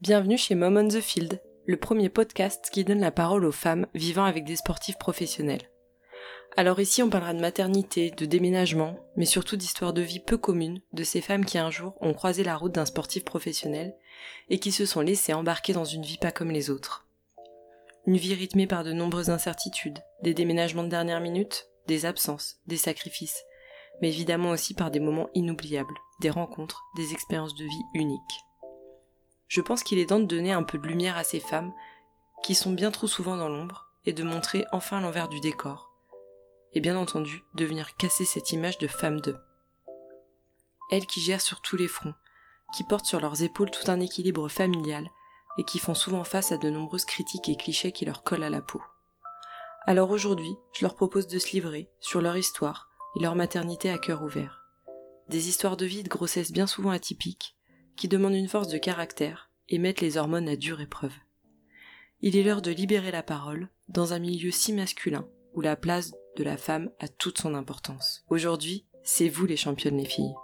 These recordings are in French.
Bienvenue chez Mom on the Field, le premier podcast qui donne la parole aux femmes vivant avec des sportifs professionnels. Alors ici on parlera de maternité, de déménagement, mais surtout d'histoires de vie peu communes de ces femmes qui un jour ont croisé la route d'un sportif professionnel et qui se sont laissées embarquer dans une vie pas comme les autres. Une vie rythmée par de nombreuses incertitudes, des déménagements de dernière minute, des absences, des sacrifices, mais évidemment aussi par des moments inoubliables, des rencontres, des expériences de vie uniques je pense qu'il est temps de donner un peu de lumière à ces femmes qui sont bien trop souvent dans l'ombre et de montrer enfin l'envers du décor. Et bien entendu, de venir casser cette image de femme d'eux. Elles qui gèrent sur tous les fronts, qui portent sur leurs épaules tout un équilibre familial et qui font souvent face à de nombreuses critiques et clichés qui leur collent à la peau. Alors aujourd'hui, je leur propose de se livrer sur leur histoire et leur maternité à cœur ouvert. Des histoires de vie de grossesse bien souvent atypiques, qui demandent une force de caractère et mettent les hormones à dure épreuve. Il est l'heure de libérer la parole dans un milieu si masculin où la place de la femme a toute son importance. Aujourd'hui, c'est vous les championnes les filles.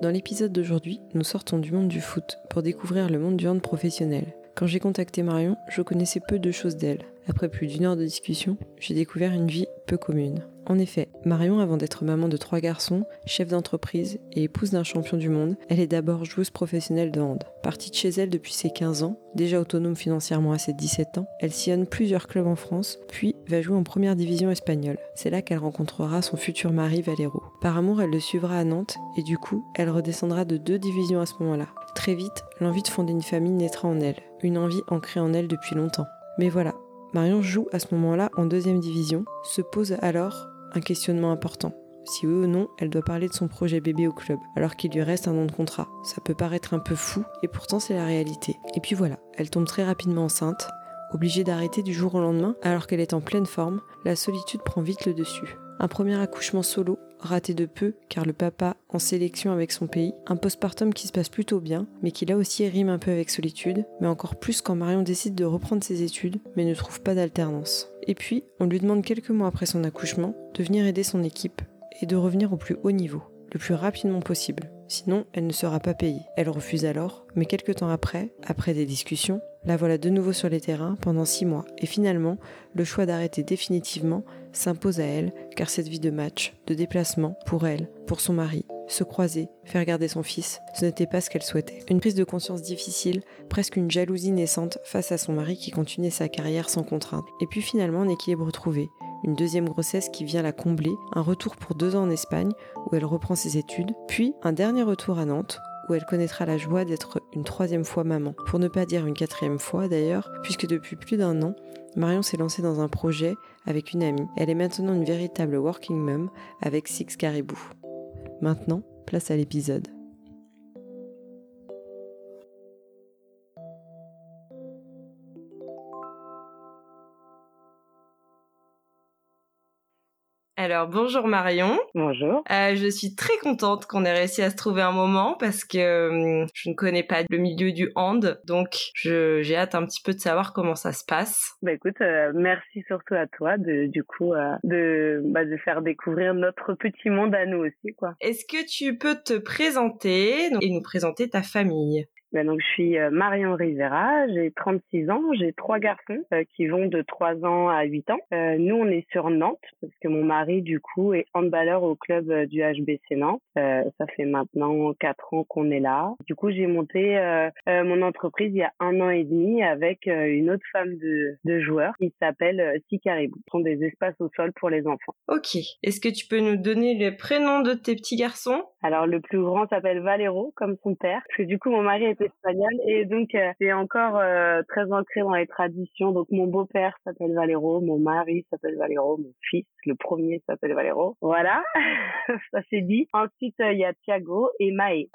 Dans l'épisode d'aujourd'hui, nous sortons du monde du foot pour découvrir le monde du hand professionnel. Quand j'ai contacté Marion, je connaissais peu de choses d'elle. Après plus d'une heure de discussion, j'ai découvert une vie peu commune. En effet, Marion, avant d'être maman de trois garçons, chef d'entreprise et épouse d'un champion du monde, elle est d'abord joueuse professionnelle de hand. Partie de chez elle depuis ses 15 ans, déjà autonome financièrement à ses 17 ans, elle sillonne plusieurs clubs en France, puis va jouer en première division espagnole. C'est là qu'elle rencontrera son futur mari Valero. Par amour, elle le suivra à Nantes et du coup, elle redescendra de deux divisions à ce moment-là. Très vite, l'envie de fonder une famille naîtra en elle, une envie ancrée en elle depuis longtemps. Mais voilà, Marion joue à ce moment-là en deuxième division, se pose alors un questionnement important. Si oui ou non, elle doit parler de son projet bébé au club, alors qu'il lui reste un an de contrat. Ça peut paraître un peu fou, et pourtant c'est la réalité. Et puis voilà, elle tombe très rapidement enceinte, obligée d'arrêter du jour au lendemain, alors qu'elle est en pleine forme, la solitude prend vite le dessus. Un premier accouchement solo, raté de peu, car le papa en sélection avec son pays, un postpartum qui se passe plutôt bien, mais qui là aussi rime un peu avec solitude, mais encore plus quand Marion décide de reprendre ses études, mais ne trouve pas d'alternance. Et puis, on lui demande quelques mois après son accouchement de venir aider son équipe et de revenir au plus haut niveau, le plus rapidement possible. Sinon, elle ne sera pas payée. Elle refuse alors, mais quelques temps après, après des discussions, la voilà de nouveau sur les terrains pendant six mois. Et finalement, le choix d'arrêter définitivement s'impose à elle, car cette vie de match, de déplacement, pour elle, pour son mari, se croiser, faire garder son fils, ce n'était pas ce qu'elle souhaitait. Une prise de conscience difficile, presque une jalousie naissante face à son mari qui continuait sa carrière sans contrainte. Et puis finalement un équilibre trouvé, une deuxième grossesse qui vient la combler, un retour pour deux ans en Espagne où elle reprend ses études, puis un dernier retour à Nantes où elle connaîtra la joie d'être une troisième fois maman. Pour ne pas dire une quatrième fois d'ailleurs, puisque depuis plus d'un an, Marion s'est lancée dans un projet avec une amie. Elle est maintenant une véritable working mom avec Six Caribou. Maintenant, place à l'épisode. Alors bonjour Marion. Bonjour. Euh, je suis très contente qu'on ait réussi à se trouver un moment parce que hum, je ne connais pas le milieu du hand, donc j'ai hâte un petit peu de savoir comment ça se passe. Bah écoute, euh, merci surtout à toi de du coup euh, de bah, de faire découvrir notre petit monde à nous aussi quoi. Est-ce que tu peux te présenter et nous présenter ta famille? Ben donc je suis euh, Marion Rivera, j'ai 36 ans, j'ai trois garçons euh, qui vont de 3 ans à 8 ans. Euh, nous on est sur Nantes parce que mon mari du coup est handballeur au club du HBC Nantes. ça fait maintenant 4 ans qu'on est là. Du coup j'ai monté mon entreprise il y a un an et demi avec une autre femme de, de joueurs qui s'appelle Sicaribou. Ce sont des espaces au sol pour les enfants. Ok. Est-ce que tu peux nous donner les prénoms de tes petits garçons? Alors le plus grand s'appelle Valero comme son père parce que du coup mon mari est espagnol et donc euh, c'est encore euh, très ancré dans les traditions. Donc mon beau-père s'appelle Valero, mon mari s'appelle Valero, mon fils, le premier s'appelle Valero. Voilà, ça c'est dit. Ensuite euh, il y a Thiago et Maë.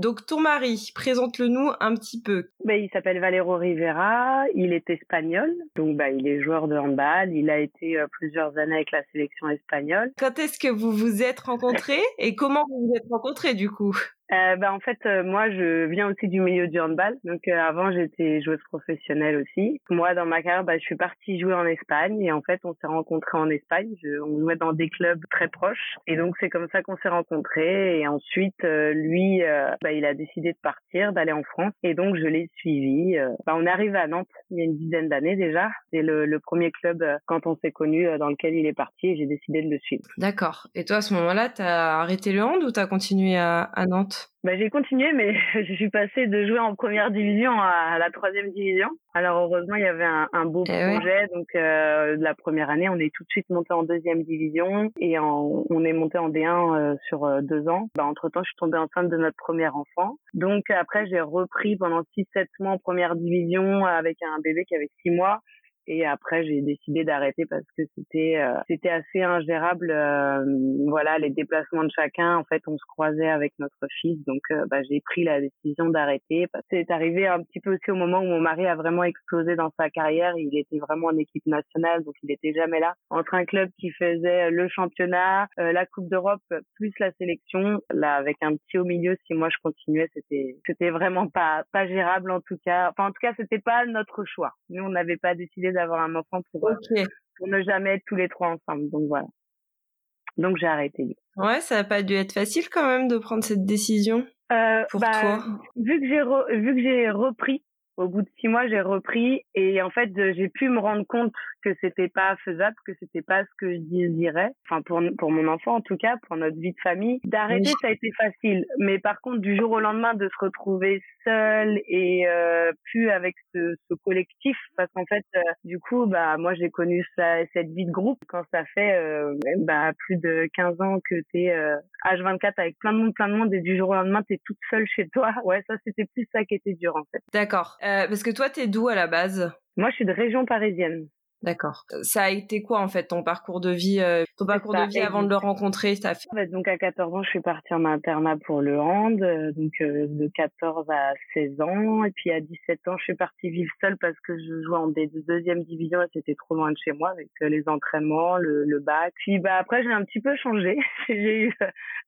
donc ton mari, présente-le nous un petit peu. Ben, il s'appelle Valero Rivera, il est espagnol, donc bah, il est joueur de handball, il a été plusieurs années avec la sélection espagnole. Quand est-ce que vous vous êtes rencontrés et comment vous vous êtes rencontrés du coup? Euh, bah, en fait, euh, moi, je viens aussi du milieu du handball. Donc, euh, avant, j'étais joueuse professionnelle aussi. Moi, dans ma carrière, bah, je suis partie jouer en Espagne. Et en fait, on s'est rencontrés en Espagne. Je, on jouait dans des clubs très proches. Et donc, c'est comme ça qu'on s'est rencontrés. Et ensuite, lui, bah, il a décidé de partir, d'aller en France. Et donc, je l'ai suivi. Bah, on est arrivé à Nantes il y a une dizaine d'années déjà. C'est le, le, premier club, quand on s'est connus, dans lequel il est parti. Et j'ai décidé de le suivre. D'accord. Et toi, à ce moment-là, tu as arrêté le hand ou tu as continué à, à Nantes? Bah, j'ai continué, mais je suis passée de jouer en première division à la troisième division. Alors heureusement, il y avait un, un beau eh projet. Donc euh, la première année, on est tout de suite monté en deuxième division et en, on est monté en D1 euh, sur euh, deux ans. Bah, entre temps, je suis tombée enceinte de notre premier enfant. Donc après, j'ai repris pendant six, sept mois en première division avec un bébé qui avait six mois. Et après, j'ai décidé d'arrêter parce que c'était euh, c'était assez ingérable. Euh, voilà, les déplacements de chacun. En fait, on se croisait avec notre fils, donc euh, bah, j'ai pris la décision d'arrêter. C'est arrivé un petit peu aussi au moment où mon mari a vraiment explosé dans sa carrière. Il était vraiment en équipe nationale, donc il était jamais là. Entre un club qui faisait le championnat, la Coupe d'Europe, plus la sélection, là avec un petit au milieu, si moi je continuais, c'était c'était vraiment pas pas gérable en tout cas. Enfin, en tout cas, c'était pas notre choix. Nous, on n'avait pas décidé d'avoir un enfant pour, euh, pour ne jamais être tous les trois ensemble. Donc voilà. Donc j'ai arrêté. Ouais, ça n'a pas dû être facile quand même de prendre cette décision euh, pour bah, toi. Vu que j'ai vu que j'ai repris au bout de six mois, j'ai repris et en fait, j'ai pu me rendre compte que c'était pas faisable, que c'était pas ce que je désirais. Enfin, pour pour mon enfant en tout cas, pour notre vie de famille, d'arrêter ça a été facile. Mais par contre, du jour au lendemain, de se retrouver seul et euh, plus avec ce, ce collectif, parce qu'en fait, euh, du coup, bah moi j'ai connu ça, cette vie de groupe quand ça fait euh, bah plus de 15 ans que t'es euh, H24 avec plein de monde, plein de monde et du jour au lendemain t'es toute seule chez toi. Ouais, ça c'était plus ça qui était dur en fait. D'accord. Euh, parce que toi, t'es d'où à la base? Moi, je suis de région parisienne. D'accord. Ça a été quoi en fait ton parcours de vie, euh, ton parcours de vie avant de le rencontrer ça fait... Donc à 14 ans, je suis partie en internat pour le hand, euh, donc euh, de 14 à 16 ans, et puis à 17 ans, je suis partie vivre seule parce que je jouais en deuxième division et c'était trop loin de chez moi avec les entraînements, le, le bac. Puis bah après, j'ai un petit peu changé. j'ai eu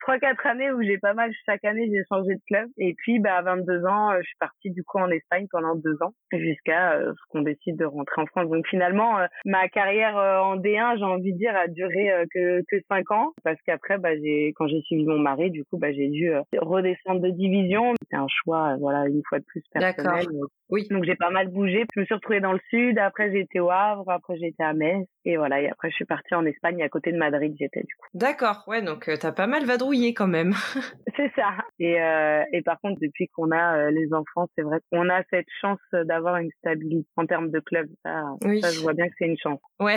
trois quatre années où j'ai pas mal chaque année j'ai changé de club, et puis bah à 22 ans, je suis partie du coup en Espagne pendant deux ans jusqu'à ce qu'on décide de rentrer en France. Donc finalement euh, ma carrière euh, en D1, j'ai envie de dire, a duré euh, que que cinq ans parce qu'après, bah, j'ai quand j'ai suivi mon mari, du coup, bah, j'ai dû redescendre de division. C'était un choix, voilà, une fois de plus personnel. Oui. Donc j'ai pas mal bougé. Je me suis retrouvée dans le sud. Après été au Havre. Après été à Metz. Et voilà. Et après je suis partie en Espagne, à côté de Madrid. J'étais du coup. D'accord. Ouais. Donc t'as pas mal vadrouillé quand même. c'est ça. Et euh, et par contre depuis qu'on a les enfants, c'est vrai qu'on a cette chance d'avoir une stabilité en termes de club. Ça, oui. ça je vois bien que c'est une chance. Ouais,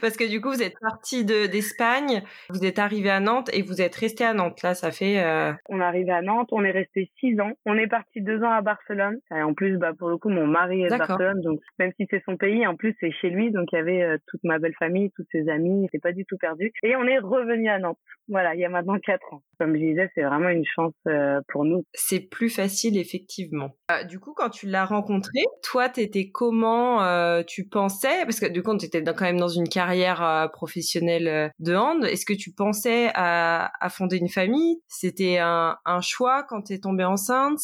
parce que du coup, vous êtes parti d'Espagne, vous êtes arrivé à Nantes et vous êtes resté à Nantes. Là, ça fait. Euh... On est arrivé à Nantes, on est resté six ans. On est parti deux ans à Barcelone. Et en plus, bah pour le coup, mon mari est de Barcelone, donc même si c'est son pays, en plus c'est chez lui, donc il y avait euh, toute ma belle famille, tous ses amis. C'est pas du tout perdu. Et on est revenu à Nantes. Voilà, il y a maintenant quatre ans. Comme je disais, c'est vraiment une chance euh, pour nous. C'est plus facile, effectivement. Du coup, quand tu l'as rencontré, toi, t'étais comment Tu pensais, parce que du coup, tu étais quand même dans une carrière professionnelle de hand. Est-ce que tu pensais à, à fonder une famille? C'était un, un, choix quand t'es tombée enceinte?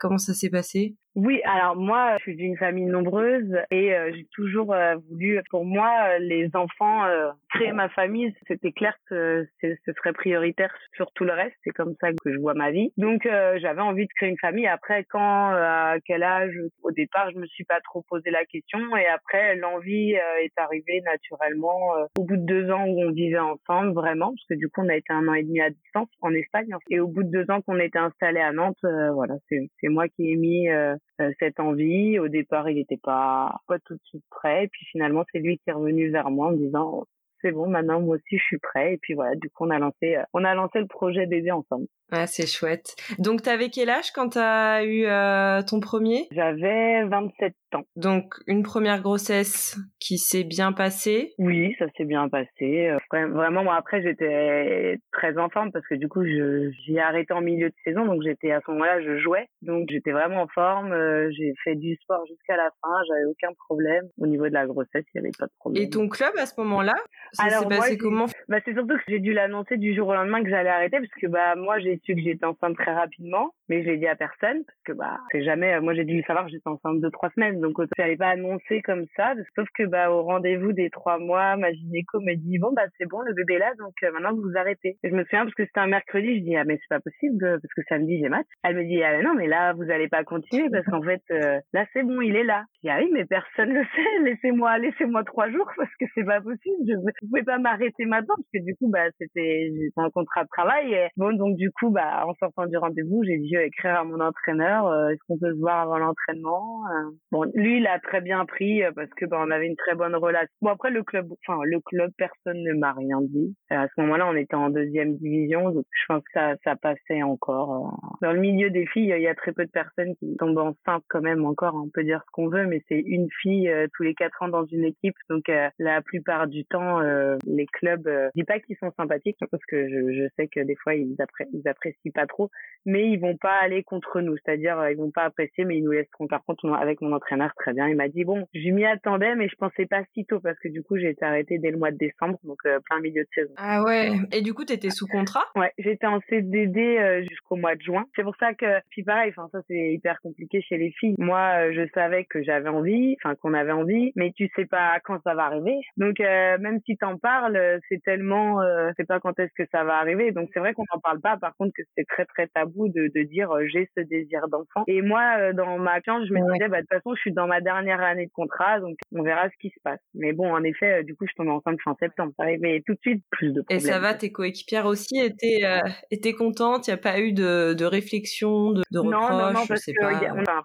Comment ça s'est passé? Oui, alors moi, je suis d'une famille nombreuse et euh, j'ai toujours euh, voulu, pour moi, euh, les enfants, créer ma famille, c'était clair que ce serait prioritaire sur tout le reste. C'est comme ça que je vois ma vie. Donc, j'avais envie de créer une famille. Après, quand, à quel âge? Au départ, je me suis pas trop posé la question et après, l'envie est arrivée naturellement au bout de deux ans où on vivait ensemble, vraiment, parce que du coup, on a été un an et demi à distance en Espagne. Et au bout de deux ans qu'on était installé à Nantes, voilà, c'est moi qui ai mis euh, cette envie. Au départ, il n'était pas pas tout de suite prêt. Et puis finalement, c'est lui qui est revenu vers moi en disant c'est bon, maintenant moi aussi je suis prêt. Et puis voilà, du coup on a lancé, euh, on a lancé le projet bébé ensemble. Ah, c'est chouette. Donc t'avais quel âge quand t'as eu euh, ton premier? J'avais 27 ans. Donc une première grossesse qui s'est bien passée? Oui, ça s'est bien passé. Euh, vraiment, moi après j'étais très en forme parce que du coup j'ai arrêté en milieu de saison, donc j'étais à ce moment-là je jouais, donc j'étais vraiment en forme. j'ai fait du sport jusqu'à la fin, j'avais aucun problème au niveau de la grossesse, il n'y avait pas de problème. Et ton club à ce moment-là? Ça s'est passé comment? Bah, C'est surtout que j'ai dû l'annoncer du jour au lendemain que j'allais arrêter parce que bah moi j'ai su que j'étais enceinte très rapidement, mais je l'ai dit à personne parce que bah c'est jamais. Moi j'ai dû le savoir j'étais enceinte de trois semaines, donc je n'allais pas annoncer comme ça. Sauf que bah au rendez-vous des trois mois, ma gynéco me dit bon bah c'est bon le bébé est là, donc euh, maintenant vous arrêtez. Et je me souviens parce que c'était un mercredi, je dis ah mais c'est pas possible parce que samedi j'ai match. Elle me dit ah non mais là vous allez pas continuer parce qu'en fait euh, là c'est bon il est là. Je dis ah oui mais personne le sait, laissez-moi laissez-moi trois jours parce que c'est pas possible. Je, ne pouvais pas m'arrêter maintenant parce que du coup, bah, c'était un contrat de travail. Et bon, donc du coup, bah, en sortant du rendez-vous, j'ai vais écrire à mon entraîneur, euh, est-ce qu'on peut se voir avant l'entraînement euh? Bon, lui, il a très bien pris euh, parce que bah, on avait une très bonne relation. Bon, après le club, enfin le club, personne ne m'a rien dit. à ce moment-là, on était en deuxième division, donc je pense que ça, ça passait encore. Dans le milieu des filles, il y a très peu de personnes qui tombent enceintes quand même encore. On peut dire ce qu'on veut, mais c'est une fille tous les quatre ans dans une équipe, donc la plupart du temps, les clubs, je dis pas qu'ils sont sympathiques parce que je, je sais que des fois ils, ils apprécient pas trop, mais ils vont pas aller contre nous, c'est-à-dire euh, ils vont pas apprécier, mais ils nous laisseront. Par contre, avec mon entraîneur, très bien, il m'a dit bon, je m'y attendais, mais je pensais pas si tôt parce que du coup j'ai été arrêtée dès le mois de décembre, donc plein milieu de saison. Ah ouais. Et du coup, t'étais sous contrat? Ouais, j'étais en CDD jusqu'au mois de juin. C'est pour ça que puis pareil, enfin ça c'est hyper compliqué chez les filles. Moi, je savais que j'avais envie, enfin qu'on avait envie, mais tu sais pas quand ça va arriver. Donc euh, même si t'en parles, c'est tellement, euh, c'est pas quand est-ce que ça va arriver. Donc c'est vrai qu'on n'en parle pas. Par contre que c'est très très tabou de, de dire euh, j'ai ce désir d'enfant. Et moi dans ma chance, je me disais bah de toute façon je suis dans ma dernière année de contrat, donc on verra ce qui se passe. Mais bon en effet du coup je tombe enceinte fin septembre. Ça arrivait tout de suite plus de problèmes. Et ça va, tes coéquipières aussi étaient étaient contentes? Il n'y a pas eu de, de réflexion, de, de reproches. Non non non parce que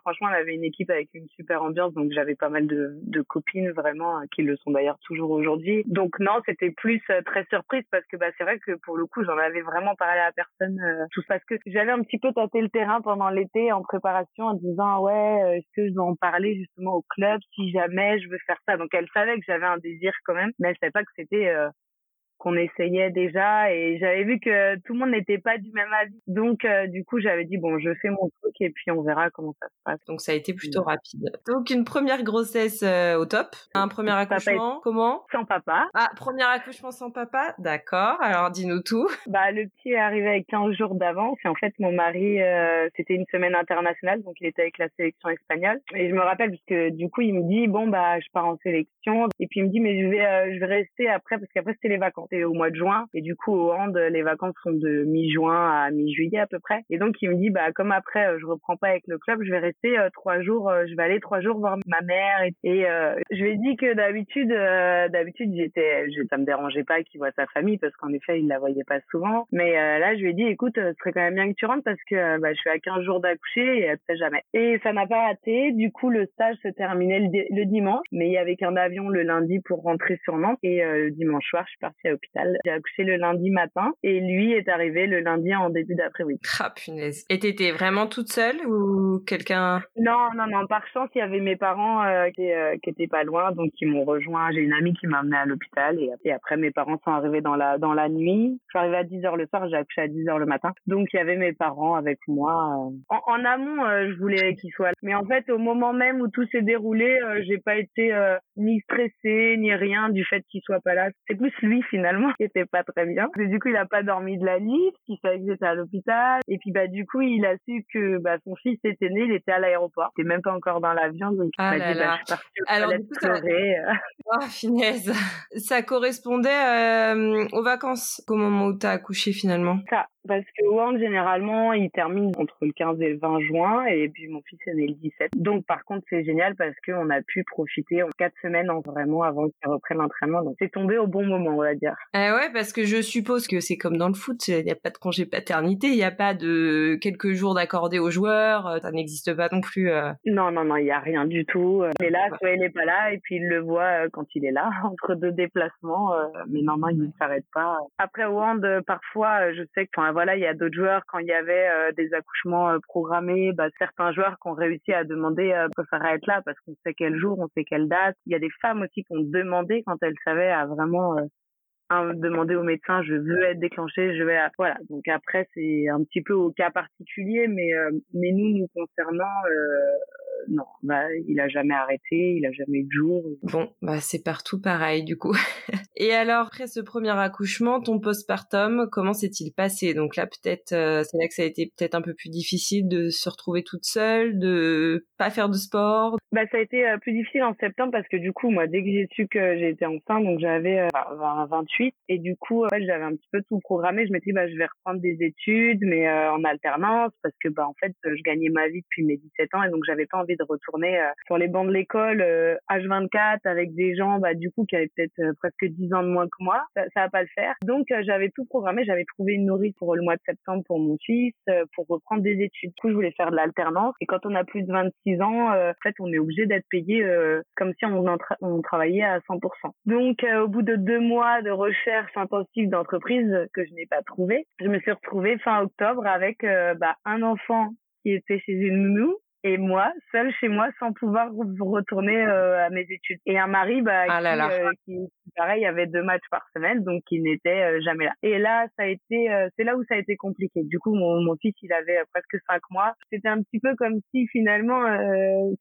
franchement on avait une équipe avec une super ambiance, donc j'avais pas mal de, de copines vraiment qui le sont d'ailleurs toujours aujourd'hui. Donc non, c'était plus euh, très surprise parce que bah c'est vrai que pour le coup, j'en avais vraiment parlé à personne euh, tout parce que j'avais un petit peu tâté le terrain pendant l'été en préparation en disant ouais, euh, est-ce que je dois en parler justement au club? Si jamais je veux faire ça. Donc elle savait que j'avais un désir quand même, mais elle savait pas que c'était qu'on essayait déjà et j'avais vu que tout le monde n'était pas du même avis. Donc euh, du coup, j'avais dit bon, je fais mon truc et puis on verra comment ça se passe. Donc ça a été plutôt rapide. Donc une première grossesse euh, au top, un premier accouchement, comment? Sans papa. Ah, premier accouchement sans papa, d'accord. Alors dis-nous tout. Bah le petit est arrivé avec 15 jours d'avance et en fait mon mari euh, c'était une semaine internationale donc il était avec la sélection espagnole et je me rappelle parce que du coup il me dit bon bah je pars en sélection et puis il me dit mais je vais je vais rester après parce qu'après c'était les vacances au mois de juin. Et du coup, au hand, les vacances sont de mi-juin à mi-juillet à peu près. Et donc, il me dit, bah, comme après, euh, je reprends pas avec le club, je vais rester euh, trois jours, euh, je vais aller trois jours voir ma mère. Et, je lui ai dit que d'habitude, d'habitude, j'étais, ça me dérangeait pas qu'il voit sa famille parce qu'en effet, il la voyait pas souvent. Mais là, je lui ai dit, écoute, ce serait quand même bien que tu rentres parce que bah, je suis à 15 jours d'accoucher et elle sait jamais. Et ça n'a pas raté. Du coup, le stage se terminait le, dimanche, mais il y avait qu'un avion le lundi pour rentrer sur Nantes. Et le dimanche soir, je suis partie à j'ai accouché le lundi matin et lui est arrivé le lundi en début d'après-midi. Ah punaise. Et t'étais vraiment toute seule ou quelqu'un? Non, non, non. Par chance, il y avait mes parents euh, qui, euh, qui étaient pas loin, donc ils m'ont rejoint. J'ai une amie qui m'a amené à l'hôpital et, après mes parents sont arrivés dans la dans la nuit. Je suis arrivée à 10 h le soir, j'ai accouché à 10 h le matin. Donc il y avait mes parents avec moi. Euh. En, amont, je voulais qu'ils soient là. Mais en fait, au moment même où tout s'est déroulé, j'ai pas été ni stressée ni rien du fait qu'il soit pas là. C'est plus lui finalement qui était pas très bien. Et du coup, il a pas dormi de la nuit, parce qu'il savait que j'étais à l'hôpital. Et puis, bah, du coup, il a su que, bah, son fils était né, il était à l'aéroport. Il était même pas encore dans l'avion, donc il m'a dit, bah, je suis partie Alors, du coup, pleurer. Ça... Oh, finesse. Ça correspondait euh, aux vacances, au moment où t'as accouché finalement? Ça, parce que Wand, généralement, il termine entre le 15 et le 20 juin, et puis mon fils est né le 17. Donc, par contre, c'est génial parce qu'on a pu profiter en quatre semaines en vraiment avant qu'il reprenne l'entraînement. Donc, c'est tombé au bon moment, on va dire. Eh ouais, parce que je suppose que c'est comme dans le foot, il n'y a pas de congé paternité, il n'y a pas de quelques jours d'accordé aux joueurs, euh, ça n'existe pas non plus. Euh. Non, non, non, il n'y a rien du tout. Il est là, soit il n'est pas là, et puis il le voit euh, quand il est là, entre deux déplacements. Mais non, non, il ne s'arrête pas. Après, Wand, parfois, je sais que, voilà, il y a d'autres joueurs, quand il y avait euh, des accouchements euh, programmés, bah, certains joueurs qui ont réussi à demander euh, préférer être là parce qu'on sait quel jour, on sait quelle date. Il y a des femmes aussi qui ont demandé quand elles savaient à vraiment demander au médecin je veux être déclenché, je vais voilà. Donc après c'est un petit peu au cas particulier, mais mais nous nous concernant non, bah, il a jamais arrêté, il a jamais eu de jour. Bon, bah, c'est partout pareil, du coup. Et alors, après ce premier accouchement, ton postpartum, comment s'est-il passé? Donc là, peut-être, euh, c'est là que ça a été peut-être un peu plus difficile de se retrouver toute seule, de pas faire de sport. Bah, ça a été euh, plus difficile en septembre parce que du coup, moi, dès que j'ai su que j'étais enceinte, donc j'avais 28, euh, et du coup, ouais, j'avais un petit peu tout programmé. Je m'étais dit, bah, je vais reprendre des études, mais en alternance, parce que, bah, en fait, je gagnais ma vie depuis mes 17 ans, et donc j'avais pas envie de retourner euh, sur les bancs de l'école H24 euh, avec des gens bah du coup qui avaient peut-être euh, presque 10 ans de moins que moi. Ça, ça va pas le faire. Donc j'avais tout programmé. J'avais trouvé une nourrice pour le mois de septembre pour mon fils pour reprendre des études. Du coup je voulais faire de l'alternance. Et quand on a plus de 26 ans en fait on est obligé d'être payé comme si on, travaillait à 100% donc au bout de deux mois de recherche intensive d'entreprise que je n'ai pas trouvé je me suis retrouvée fin octobre avec bah, un enfant qui était chez une nounou et moi, seule chez moi, sans pouvoir retourner euh, à mes études. Et un mari, bah, ah euh, qui, pareil, avait deux matchs par semaine, donc qui n'était euh, jamais là. Et là, ça a été, c'est là où ça a été compliqué. Du coup, mon, mon fils, il avait presque cinq mois. C'était un petit peu comme si finalement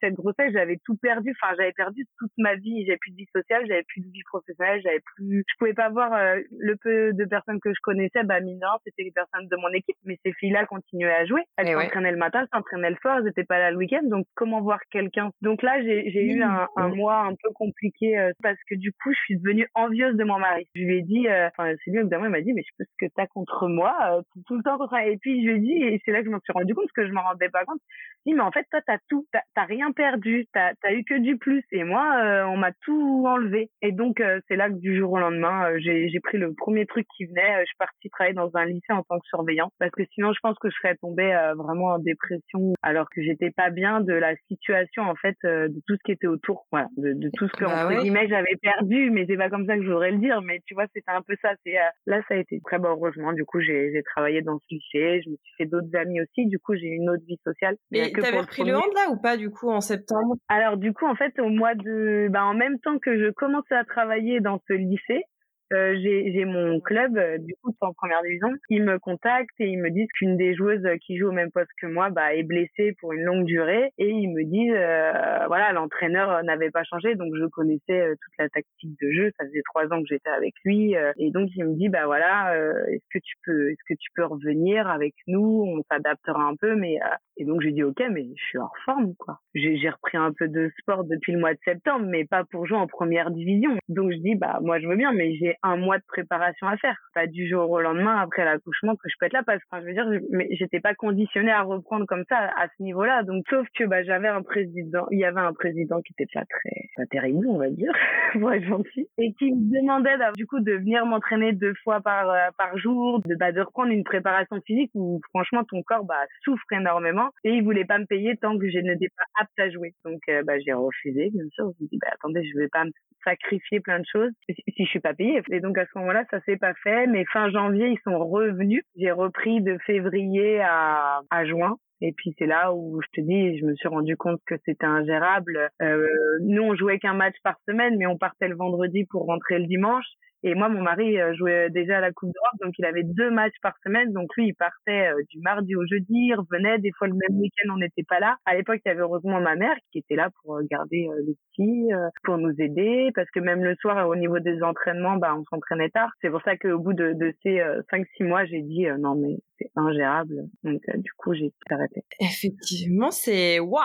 cette grossesse, j'avais tout perdu. Enfin, j'avais perdu toute ma vie. J'avais plus de vie sociale, j'avais plus de vie professionnelle, j'avais plus, je pouvais pas voir le peu de personnes que je connaissais. Bah, mineur, c'était les personnes de mon équipe, mais ces filles-là continuaient à jouer. Elles s'entraînaient le matin, s'entraînaient le soir, elles étaient pas là le week-end, donc comment voir quelqu'un? Donc là, j'ai eu un, un, mois un peu compliqué euh, parce que du coup, je suis devenue envieuse de mon mari. Je lui ai dit, euh, enfin, c'est lui évidemment, il m'a dit, mais je sais ce que t'as contre moi, euh, tout, le temps contre. Et puis je lui ai dit, et c'est là que je m'en suis rendu compte, parce que je m'en rendais pas compte. Je dit, mais en fait, toi, t'as tout, t'as rien perdu, t'as as eu que du plus, et moi, on m'a tout enlevé. Et donc, c'est là que du jour au lendemain, j'ai pris le premier truc qui venait. je suis partie travailler dans un lycée en tant que surveillant, parce que sinon, je pense que je serais tombée vraiment en dépression, alors que j'étais pas bien de la situation en fait euh, de tout ce qui était autour voilà de, de tout ce que bah entre guillemets j'avais perdu mais c'est pas comme ça que je voudrais le dire mais tu vois c'était un peu ça c'est euh, là ça a été très bon heureusement du coup j'ai j'ai travaillé dans ce lycée je me suis fait d'autres amis aussi du coup j'ai une autre vie sociale mais t'avais repris le, hand là ou pas du coup en septembre? Alors du coup en fait au mois de bah en même temps que je commençais à travailler dans ce lycée euh, j'ai mon club, euh, du coup, en première division, ils me contactent et ils me disent qu'une des joueuses qui joue au même poste que moi bah, est blessée pour une longue durée. Et ils me disent, euh, voilà, l'entraîneur n'avait pas changé, donc je connaissais toute la tactique de jeu, ça faisait trois ans que j'étais avec lui et donc il me dit, bah voilà, est-ce que tu peux, est-ce que tu peux revenir avec nous, on s'adaptera un peu, mais et donc j'ai dit ok, mais je suis hors forme quoi. J'ai repris un peu de sport depuis le mois de septembre, mais pas pour jouer en première division. Donc je dis bah moi je veux bien, mais j'ai un mois de préparation à faire. Pas du jour au lendemain après l'accouchement que je peux être là parce que je veux dire, j'étais pas conditionnée à reprendre comme ça à ce niveau-là. Donc sauf que bah j'avais un président, il y avait un président qui était pas très pas terrible on va dire, pour gentil, et qui me demandait du coup de venir m'entraîner deux fois par euh, par jour, de bah de reprendre une préparation physique où franchement ton corps bah souffre énormément et il voulait pas me payer tant que je n'étais pas apte à jouer. Donc euh, bah j'ai refusé bien sûr. Je me dis bah attendez je vais pas me sacrifier plein de choses si je suis pas payée. Et donc à ce moment-là, ça s'est pas fait. Mais fin janvier, ils sont revenus. J'ai repris de février à, à juin. Et puis c'est là où je te dis, je me suis rendu compte que c'était ingérable. Euh, nous, on jouait qu'un match par semaine, mais on partait le vendredi pour rentrer le dimanche. Et moi, mon mari euh, jouait déjà à la Coupe d'Europe, donc il avait deux matchs par semaine. Donc lui, il partait euh, du mardi au jeudi, il revenait. Des fois, le même week-end, on n'était pas là. À l'époque, il y avait heureusement ma mère qui était là pour euh, garder le petit, pour nous aider, parce que même le soir, au niveau des entraînements, bah, on s'entraînait tard. C'est pour ça qu'au bout de, de ces cinq, six mois, j'ai dit non mais c'est ingérable. Donc du coup, j'ai arrêté. Effectivement, c'est waouh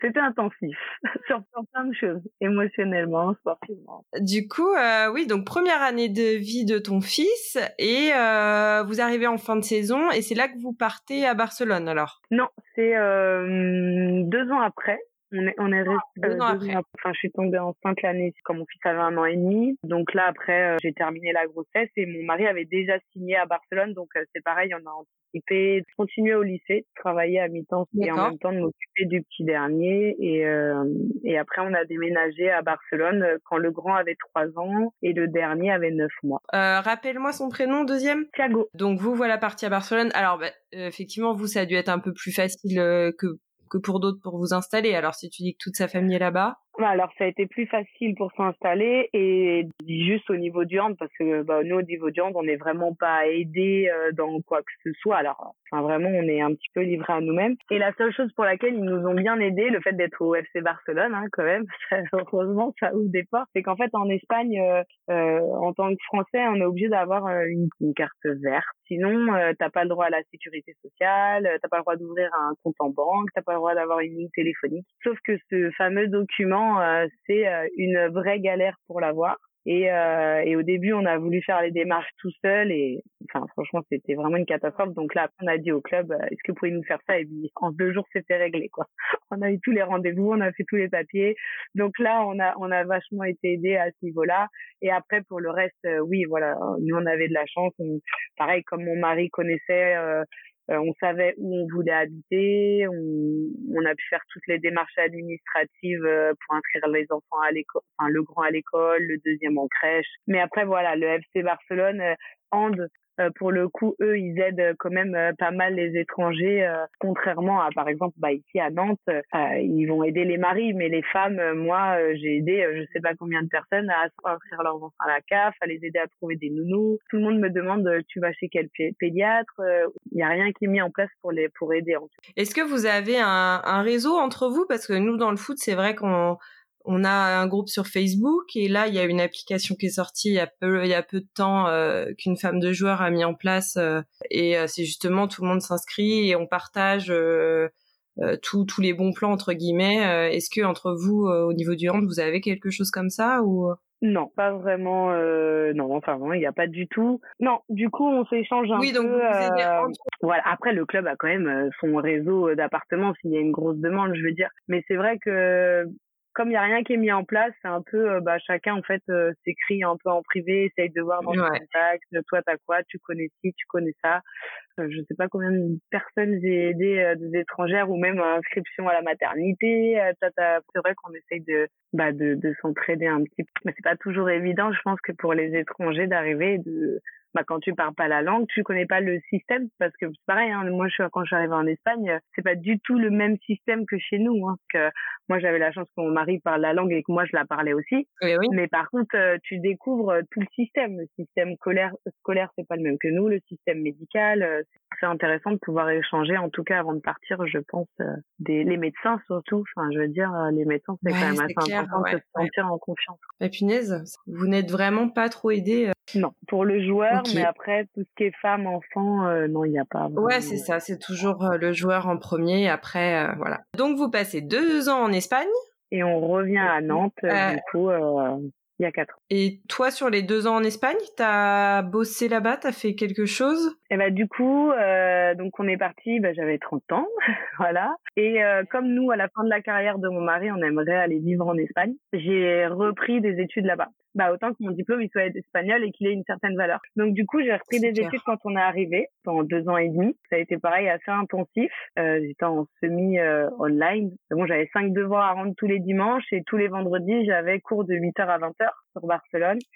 c'était intensif sur, plein de choses, émotionnellement, sportivement. Du coup, euh, oui, donc première année de vie de ton fils et euh, vous arrivez en fin de saison et c'est là que vous partez à Barcelone alors? Non, c'est euh, deux ans après. On est, on est resté ah, deux, ans après. Enfin, je suis tombée enceinte l'année quand mon fils avait un an et demi. Donc là, après, j'ai terminé la grossesse et mon mari avait déjà signé à Barcelone. Donc c'est pareil, on a de continuer au lycée, travailler à mi-temps et en même temps de m'occuper du petit dernier. Et, euh, et après, on a déménagé à Barcelone quand le grand avait trois ans et le dernier avait neuf mois. Euh, Rappelle-moi son prénom, deuxième Thiago. Donc vous, voilà parti à Barcelone. Alors, bah, euh, effectivement, vous, ça a dû être un peu plus facile euh, que que pour d'autres pour vous installer. Alors si tu dis que toute sa famille est là-bas? alors ça a été plus facile pour s'installer et juste au niveau du hand parce que bah, nous au niveau du hand on n'est vraiment pas aidé euh, dans quoi que ce soit. Alors enfin vraiment on est un petit peu livré à nous-mêmes. Et la seule chose pour laquelle ils nous ont bien aidé, le fait d'être au FC Barcelone hein, quand même, heureusement ça ouvre des portes, c'est qu'en fait en Espagne euh, euh, en tant que Français on est obligé d'avoir une, une, carte verte. Sinon t'as pas le droit à la sécurité sociale, t'as pas le droit d'ouvrir un compte en banque, t'as pas le droit d'avoir une ligne téléphonique. Sauf que ce fameux document euh, c'est euh, une vraie galère pour l'avoir. Et, euh, et au début, on a voulu faire les démarches tout seul et enfin franchement, c'était vraiment une catastrophe. Donc là, on a dit au club, est-ce que vous pouvez nous faire ça? Et puis en deux jours, c'était réglé quoi. On a eu tous les rendez-vous, on a fait tous les papiers. Donc là, on a on a vachement été aidé à ce niveau-là. Et après pour le reste, oui voilà, nous on avait de la chance. pareil, comme mon mari connaissait euh, on savait où on voulait habiter, on, on, a pu faire toutes les démarches administratives euh, pour inscrire les enfants à l'école, enfin le grand à l'école, le deuxième en crèche. Mais après voilà, le FC Barcelone, euh, Ande euh, pour le coup, eux, ils aident quand même euh, pas mal les étrangers, euh, contrairement à, par exemple, bah, ici à Nantes, ils vont aider les maris, mais les femmes, moi, j'ai aidé, je sais pas combien de personnes à inscrire leurs enfants à la CAF, à les aider à trouver des nounous. Tout le monde me demande, tu vas chez quel pédiatre Il n'y a rien qui est mis en place pour les pour aider. Est-ce que vous avez un, un réseau entre vous? Parce que nous, dans le foot, c'est vrai qu'on on a un groupe sur Facebook et là il y a une application qui est sortie il y a peu il y a peu de temps euh, qu'une femme de joueur a mis en place euh, et euh, c'est justement tout le monde s'inscrit et on partage tous les bons plans entre guillemets est-ce que entre vous au niveau du hand vous avez quelque chose comme ça ou? Non, pas vraiment. non, enfin il n'y a pas du tout. Non, du coup, on s'échange un oui, donc peu. Vous Voilà. Après, le club a quand même son réseau d'appartements s'il y a une grosse demande, je veux dire. Mais c'est vrai que comme il y a rien qui est mis en place, c'est un peu euh, bah chacun en fait euh, s'écrit un peu en privé, essaye de voir dans ouais. contact, toi t'as quoi, tu connais ci, tu connais ça. Euh, je sais pas combien de personnes j'ai aidé des étrangères ou même inscription à la maternité. c'est vrai qu'on essaye de bah de, de s'entraider un petit peu, mais c'est pas toujours évident. Je pense que pour les étrangers d'arriver de bah, quand tu parles pas la langue, tu connais pas le système parce que c'est pareil. Hein, moi, je, quand je suis arrivée en Espagne, c'est pas du tout le même système que chez nous. Hein, que moi, j'avais la chance que mon mari parle la langue et que moi, je la parlais aussi. Oui, oui. Mais par contre, euh, tu découvres euh, tout le système. Le système scolaire, scolaire, c'est pas le même que nous. Le système médical, euh, c'est intéressant de pouvoir échanger. En tout cas, avant de partir, je pense des les médecins surtout. Enfin, je veux dire, les médecins, c'est quand même assez important de se sentir en confiance. La punaise, vous n'êtes vraiment pas trop aidé. Non, pour le joueur mais après, tout ce qui est femme, enfant, euh, non, il n'y a pas. Ouais, c'est ça, c'est toujours euh, le joueur en premier, après, euh, voilà. Donc, vous passez deux ans en Espagne Et on revient à Nantes, du coup, il y a quatre ans. Et toi, sur les deux ans en Espagne, t'as bossé là-bas, t'as fait quelque chose? Et eh bah du coup, euh, donc on est parti, bah, j'avais 30 ans, voilà. Et euh, comme nous, à la fin de la carrière de mon mari, on aimerait aller vivre en Espagne, j'ai repris des études là-bas. Bah autant que mon diplôme il soit espagnol et qu'il ait une certaine valeur. Donc du coup, j'ai repris des études quand on est arrivé, pendant deux ans et demi. Ça a été pareil, assez intensif. Euh, J'étais en semi euh, online. Bon, j'avais cinq devoirs à rendre tous les dimanches et tous les vendredis, j'avais cours de 8h à 20h sur Barcelone.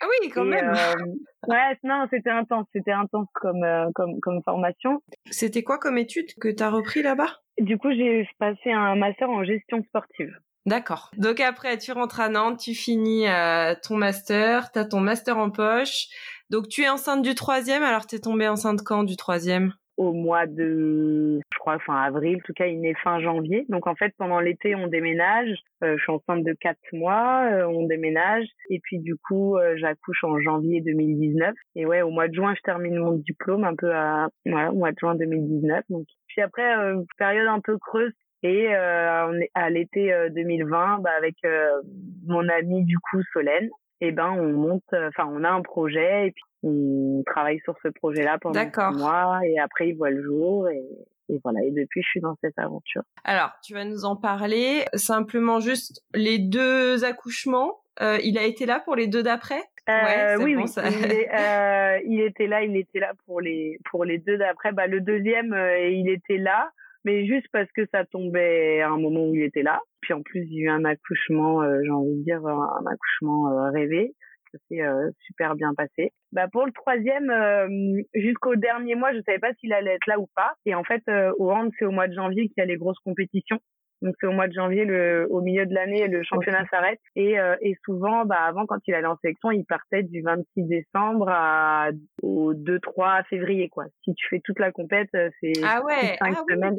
Ah oui, quand même. Euh, ouais, non, c'était intense, c'était intense comme euh, comme comme formation. C'était quoi comme étude que tu as repris là-bas? Du coup, j'ai passé un master en gestion sportive. D'accord. Donc après, tu rentres à Nantes, tu finis euh, ton master, tu as ton master en poche. Donc tu es enceinte du troisième, alors t'es tombée enceinte quand du troisième? Au mois de, je crois, fin avril. En tout cas, il naît fin janvier. Donc en fait, pendant l'été, on déménage. Euh, je suis enceinte de quatre mois, euh, on déménage. Et puis du coup, euh, j'accouche en janvier 2019. Et ouais, au mois de juin, je termine mon diplôme un peu à, voilà, au mois de juin 2019. Donc puis après, période un peu creuse. Et à l'été 2020, bah, avec mon amie du coup Solène, eh ben on monte, enfin on a un projet et puis on travaille sur ce projet-là pendant six mois et après il voit le jour et, et voilà et depuis je suis dans cette aventure. Alors tu vas nous en parler simplement juste les deux accouchements. Euh, il a été là pour les deux d'après? Euh, oui, oui. Il, euh, il, était là, il était là pour les pour les deux d'après. Bah le deuxième, euh, il était là, mais juste parce que ça tombait à un moment où il était là. Puis en plus, il y a eu un accouchement, euh, j'ai envie de dire un accouchement rêvé ça s'est euh, super bien passé. Bah pour le troisième, euh, jusqu'au dernier mois, je savais pas s'il allait être là ou pas. Et en fait, euh, au hand, c'est au mois de janvier qu'il y a les grosses compétitions. Donc c'est au mois de janvier, le, au milieu de l'année, le championnat s'arrête. Et, euh, et souvent, bah, avant, quand il allait en sélection, il partait du 26 décembre à, au 2-3 février, quoi. Si tu fais toute la compète, euh, c'est ah ouais, 5 ah semaines.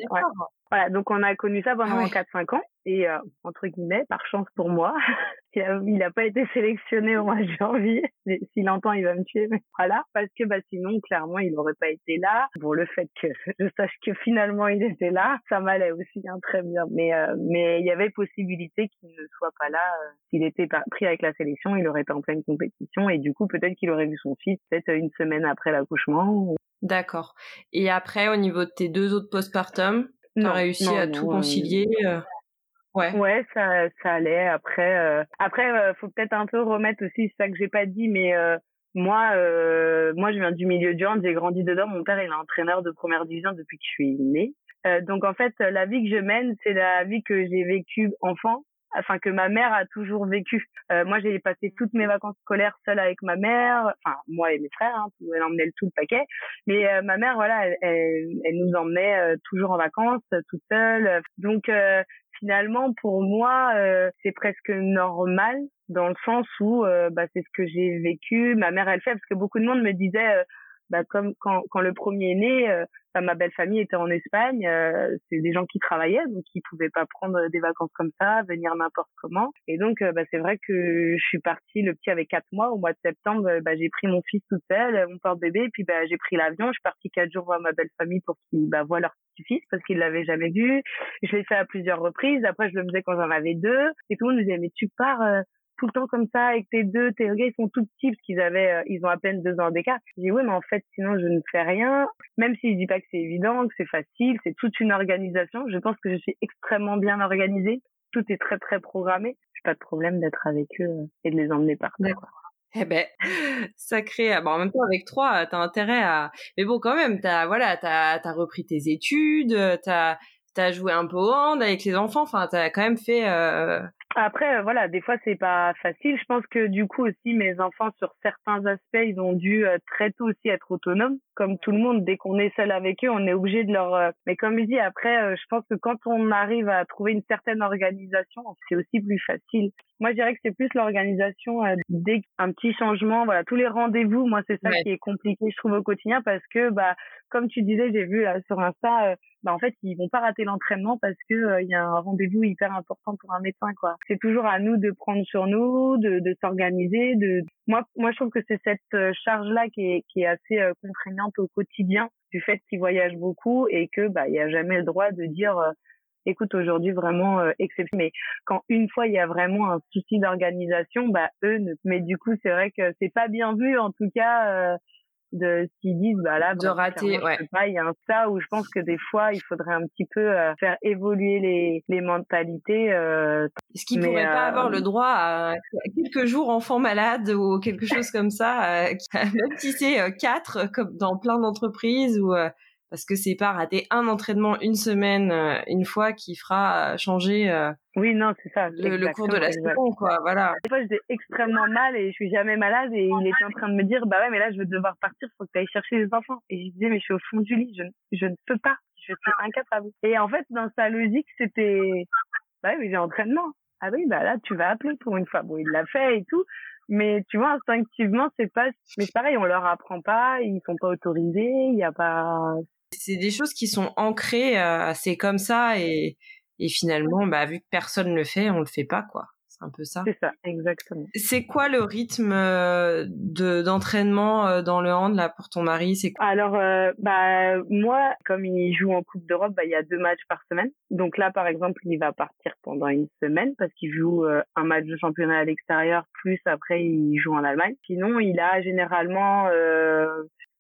Voilà, donc on a connu ça pendant 4-5 ah ans. Et euh, entre guillemets, par chance pour moi, il n'a pas été sélectionné au mois de janvier. S'il entend, il va me tuer. Mais voilà, parce que bah sinon, clairement, il n'aurait pas été là. Bon, le fait que je sache que finalement il était là, ça m'allait aussi hein, très bien. Mais euh, mais il y avait possibilité qu'il ne soit pas là. Euh, s'il était pris avec la sélection, il aurait été en pleine compétition et du coup peut-être qu'il aurait vu son fils peut-être une semaine après l'accouchement. D'accord. Et après, au niveau de tes deux autres postpartum, tu as réussi à tout concilier Ouais. Ouais, ça, ça allait. Après, euh, après, euh, faut peut-être un peu remettre aussi ça que j'ai pas dit, mais euh, moi, euh, moi, je viens du milieu du hand, j'ai grandi dedans. Mon père, il est entraîneur de première division depuis que je suis née. Euh, donc en fait, la vie que je mène, c'est la vie que j'ai vécue enfant, enfin que ma mère a toujours vécu. Euh, moi, j'ai passé toutes mes vacances scolaires seule avec ma mère, enfin moi et mes frères, hein, elle emmenait le tout le paquet. Mais ma mère, voilà, elle, elle, nous emmenait toujours en vacances, toute seule. Donc finalement, pour moi, euh, c'est presque normal dans le sens où euh, bah, c'est ce que j'ai vécu. Ma mère, elle fait parce que beaucoup de monde me disait, euh, bah, comme quand, quand le premier est né, bah, ma belle famille était en Espagne. c'est des gens qui travaillaient, donc ils pouvaient pas prendre des vacances comme ça, venir n'importe comment. Et donc, bah, c'est vrai que je suis partie, le petit avait quatre mois. Au mois de septembre, bah, j'ai pris mon fils toute seule, mon porte-bébé, puis bah, j'ai pris l'avion. Je suis partie quatre jours voir ma belle famille pour qu'ils bah, voient leur fils parce qu'il l'avait jamais vu. Je l'ai fait à plusieurs reprises. Après, je le faisais quand j'en avais deux. Et tout le monde me disait, mais tu pars euh, tout le temps comme ça avec tes deux, tes gars, ils sont tout petits parce qu'ils avaient, euh, ils ont à peine deux ans d'écart. Je dis, oui, mais en fait, sinon, je ne fais rien. Même si je dis pas que c'est évident, que c'est facile, c'est toute une organisation. Je pense que je suis extrêmement bien organisée. Tout est très, très programmé. J'ai pas de problème d'être avec eux euh, et de les emmener partout. Eh ben, sacré. Bon, en même temps, avec trois, t'as intérêt à. Mais bon, quand même, t'as voilà, t'as as repris tes études, t'as as joué un peu au hand avec les enfants. Enfin, t'as quand même fait. Euh... Après, euh, voilà, des fois c'est pas facile. Je pense que du coup aussi mes enfants sur certains aspects, ils ont dû euh, très tôt aussi être autonomes. Comme tout le monde, dès qu'on est seul avec eux, on est obligé de leur. Euh, mais comme je dis, après, je pense que quand on arrive à trouver une certaine organisation, c'est aussi plus facile. Moi, je dirais que c'est plus l'organisation dès un petit changement, voilà, tous les rendez-vous. Moi, c'est ça qui est compliqué, je trouve au quotidien, parce que bah, comme tu disais, j'ai vu là sur Insta, bah en fait, ils vont pas rater l'entraînement parce que il y a un rendez-vous hyper important pour un médecin, quoi c'est toujours à nous de prendre sur nous, de, de s'organiser. De moi, moi, je trouve que c'est cette euh, charge-là qui est, qui est assez euh, contraignante au quotidien du fait qu'ils voyagent beaucoup et que bah il y a jamais le droit de dire euh, écoute aujourd'hui vraiment euh, exception mais quand une fois il y a vraiment un souci d'organisation bah eux ne mais du coup c'est vrai que c'est pas bien vu en tout cas de s'ils disent bah là de rater ouais. pas il y a un ça où je pense que des fois il faudrait un petit peu euh, faire évoluer les les mentalités euh, est-ce qu'ils pourraient pas avoir le euh, droit à quelques jours enfants malades ou quelque chose comme ça même si c'est quatre comme dans plein d'entreprises ou parce que c'est pas rater un entraînement une semaine une fois qui fera changer oui, non, c'est ça. Le, cours de la saison, quoi, voilà. Des fois, j'étais extrêmement mal et je suis jamais malade et il était en train de me dire, bah ouais, mais là, je vais devoir partir, faut que tu ailles chercher les enfants. Et je disais, mais je suis au fond du lit, je, je ne peux pas, je suis incapable. Et en fait, dans sa logique, c'était, bah oui, mais j'ai entraînement. Ah oui, bah là, tu vas appeler pour une fois. Bon, il l'a fait et tout. Mais tu vois, instinctivement, c'est pas, mais c'est pareil, on leur apprend pas, ils sont pas autorisés, il y a pas. C'est des choses qui sont ancrées, euh, c'est comme ça et, et finalement, bah, vu que personne ne le fait, on le fait pas, quoi. C'est un peu ça. C'est ça, exactement. C'est quoi le rythme euh, de d'entraînement euh, dans le hand là pour ton mari? C'est Alors, euh, bah moi, comme il joue en Coupe d'Europe, bah il y a deux matchs par semaine. Donc là, par exemple, il va partir pendant une semaine parce qu'il joue un match de championnat à l'extérieur, plus après il joue en Allemagne. Sinon, il a généralement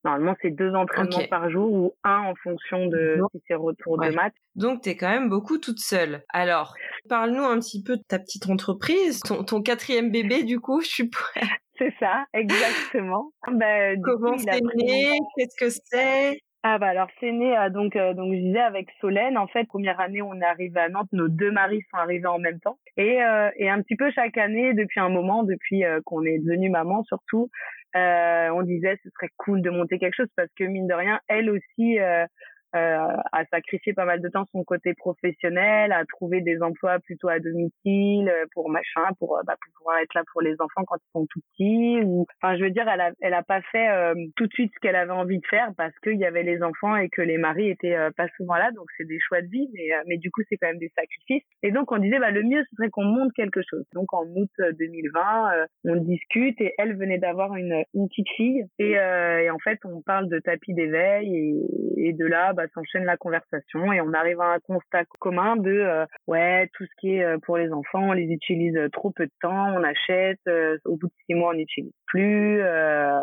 Normalement, c'est deux entraînements par jour ou un en fonction de si c'est retour de maths. Donc, tu es quand même beaucoup toute seule. Alors, parle-nous un petit peu de ta petite entreprise, ton, quatrième bébé, du coup, je suis prête. C'est ça, exactement. ben, Comment c'est né? Qu'est-ce que c'est? Ah bah alors c'est né euh, donc euh, donc je disais avec Solène en fait première année on est arrivé à Nantes nos deux maris sont arrivés en même temps. Et euh, et un petit peu chaque année depuis un moment depuis qu'on est devenu maman surtout on disait ce serait cool de monter quelque chose parce que mine de rien elle aussi a sacrifié pas mal de temps son côté professionnel, a trouvé des emplois plutôt à domicile pour machin, pour, bah, pour pouvoir être là pour les enfants quand ils sont tout petits. Ou, enfin, je veux dire, elle a, elle a pas fait tout de suite ce qu'elle avait envie de faire parce qu'il y avait les enfants et que les maris étaient pas souvent là. Donc c'est des choix de vie, mais, mais du coup c'est quand même des sacrifices. Et donc on disait, bah le mieux ce serait qu'on monte quelque chose. Donc en août 2020, on discute et elle venait d'avoir une, une petite fille et, euh, et, en fait on parle de tapis d'éveil et, et, de là bah, s'enchaîne la conversation et on arrive à un constat commun de euh, ouais tout ce qui est euh, pour les enfants on les utilise trop peu de temps on achète au bout de six mois on n'utilise plus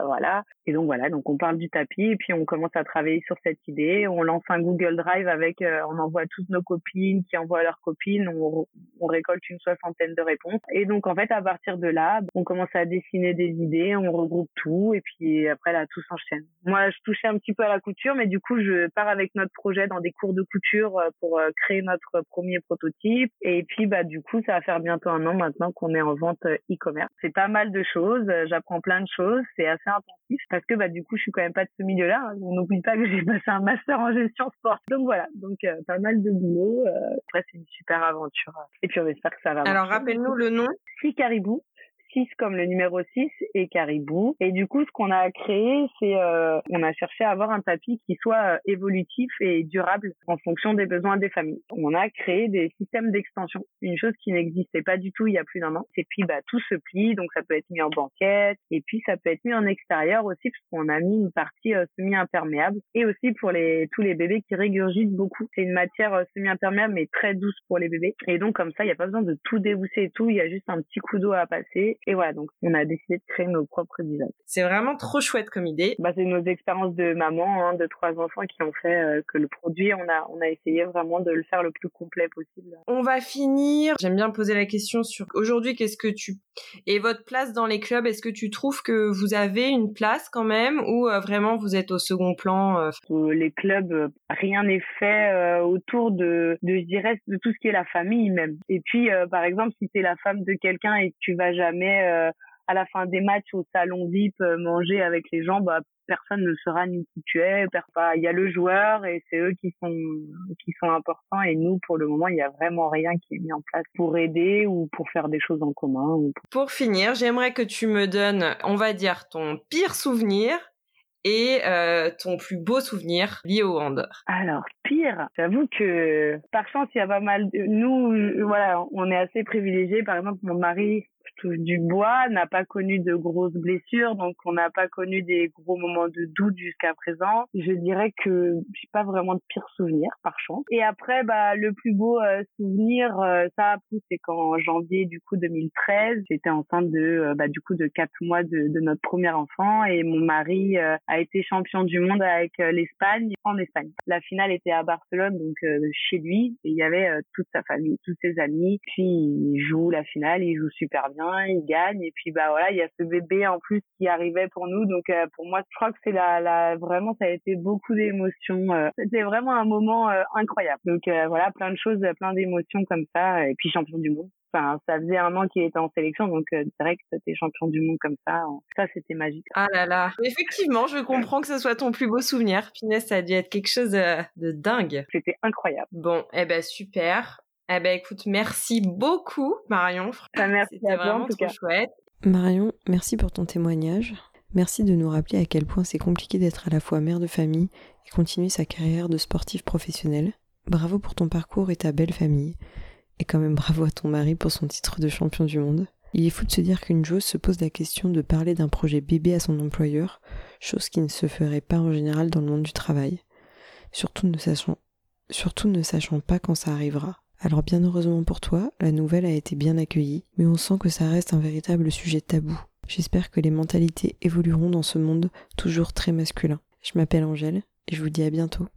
voilà. Et donc voilà donc on parle du tapis et puis on commence à travailler sur cette idée. On lance un Google Drive avec on envoie toutes nos copines qui envoient leurs copines. On, on récolte une soixantaine de réponses. Et donc en fait à partir de là on commence à dessiner des idées on regroupe tout et puis après là tout s'enchaîne. Moi je touchais un petit peu à la couture mais du coup je pars avec notre projet dans des cours de couture euh, pour euh, créer notre premier prototype et puis bah du coup ça va faire bientôt un an maintenant qu'on est en vente euh, e-commerce. C'est pas mal de choses, j'apprends plein de choses, c'est assez intensif parce que bah du coup je suis quand même pas de ce milieu-là. Hein. On n'oublie pas que j'ai passé un master en gestion sport. Donc voilà, donc pas mal de boulot. après c'est une super aventure et puis on espère que ça va. Alors rappelle-nous le nom. Si Caribou 6 comme le numéro 6 et caribou. Et du coup, ce qu'on a créé, c'est euh, on a cherché à avoir un tapis qui soit euh, évolutif et durable en fonction des besoins des familles. On a créé des systèmes d'extension, une chose qui n'existait pas du tout il y a plus d'un an. Et puis bah tout se plie, donc ça peut être mis en banquette et puis ça peut être mis en extérieur aussi parce qu'on a mis une partie euh, semi-imperméable et aussi pour les tous les bébés qui régurgitent beaucoup. C'est une matière euh, semi-imperméable mais très douce pour les bébés et donc comme ça il n'y a pas besoin de tout débousser et tout, il y a juste un petit coup d'eau à passer et voilà, donc on a décidé de créer nos propres designs. C'est vraiment trop chouette comme idée. Bah, c'est nos expériences de maman, hein, de trois enfants qui ont fait euh, que le produit, on a, on a essayé vraiment de le faire le plus complet possible. On va finir. J'aime bien poser la question sur aujourd'hui, qu'est-ce que tu... Et votre place dans les clubs, est-ce que tu trouves que vous avez une place quand même ou euh, vraiment vous êtes au second plan euh? Les clubs, rien n'est fait autour de, de, je dirais, de tout ce qui est la famille même. Et puis, par exemple, si tu es la femme de quelqu'un et que tu vas jamais euh, à la fin des matchs au salon VIP euh, manger avec les gens, bah personne ne saura ni qui tu es. Il y a le joueur et c'est eux qui sont qui sont importants et nous pour le moment il y a vraiment rien qui est mis en place pour aider ou pour faire des choses en commun. Pour finir, j'aimerais que tu me donnes, on va dire ton pire souvenir et euh, ton plus beau souvenir lié au hand Alors pire, j'avoue que par chance il y a pas mal. De... Nous, voilà, on est assez privilégiés. Par exemple, mon mari du bois, n'a pas connu de grosses blessures, donc on n'a pas connu des gros moments de doute jusqu'à présent. Je dirais que j'ai pas vraiment de pire souvenir par chance. Et après, bah le plus beau euh, souvenir, euh, ça c'est qu'en janvier du coup 2013, j'étais enceinte de euh, bah du coup de quatre mois de, notre premier enfant et mon mari a été champion du monde avec l'Espagne en Espagne. La finale était à Barcelone, donc chez lui, il y avait toute sa famille, tous ses amis. Puis il joue la finale, il joue super bien il gagne et puis bah voilà, il y a ce bébé en plus qui arrivait pour nous donc euh, pour moi je crois que c'est la, la vraiment ça a été beaucoup d'émotions. Euh. c'était vraiment un moment euh, incroyable. Donc voilà, plein de choses, plein d'émotions comme ça et puis champion du monde. Enfin, ça faisait un an qu'il était en sélection, donc direct, c'était champion du monde comme ça. Ça, c'était magique. Ah là là. Effectivement, je comprends que ce soit ton plus beau souvenir. Finesse, ça a dû être quelque chose de dingue. C'était incroyable. Bon, eh ben super. Eh ben écoute, merci beaucoup Marion. Ah, merci C'était vraiment trop chouette. Marion, merci pour ton témoignage. Merci de nous rappeler à quel point c'est compliqué d'être à la fois mère de famille et continuer sa carrière de sportif professionnel. Bravo pour ton parcours et ta belle famille. Et quand même bravo à ton mari pour son titre de champion du monde. Il est fou de se dire qu'une joueuse se pose la question de parler d'un projet bébé à son employeur, chose qui ne se ferait pas en général dans le monde du travail. Surtout ne sachant, surtout ne sachant pas quand ça arrivera. Alors bien heureusement pour toi, la nouvelle a été bien accueillie, mais on sent que ça reste un véritable sujet tabou. J'espère que les mentalités évolueront dans ce monde toujours très masculin. Je m'appelle Angèle et je vous dis à bientôt.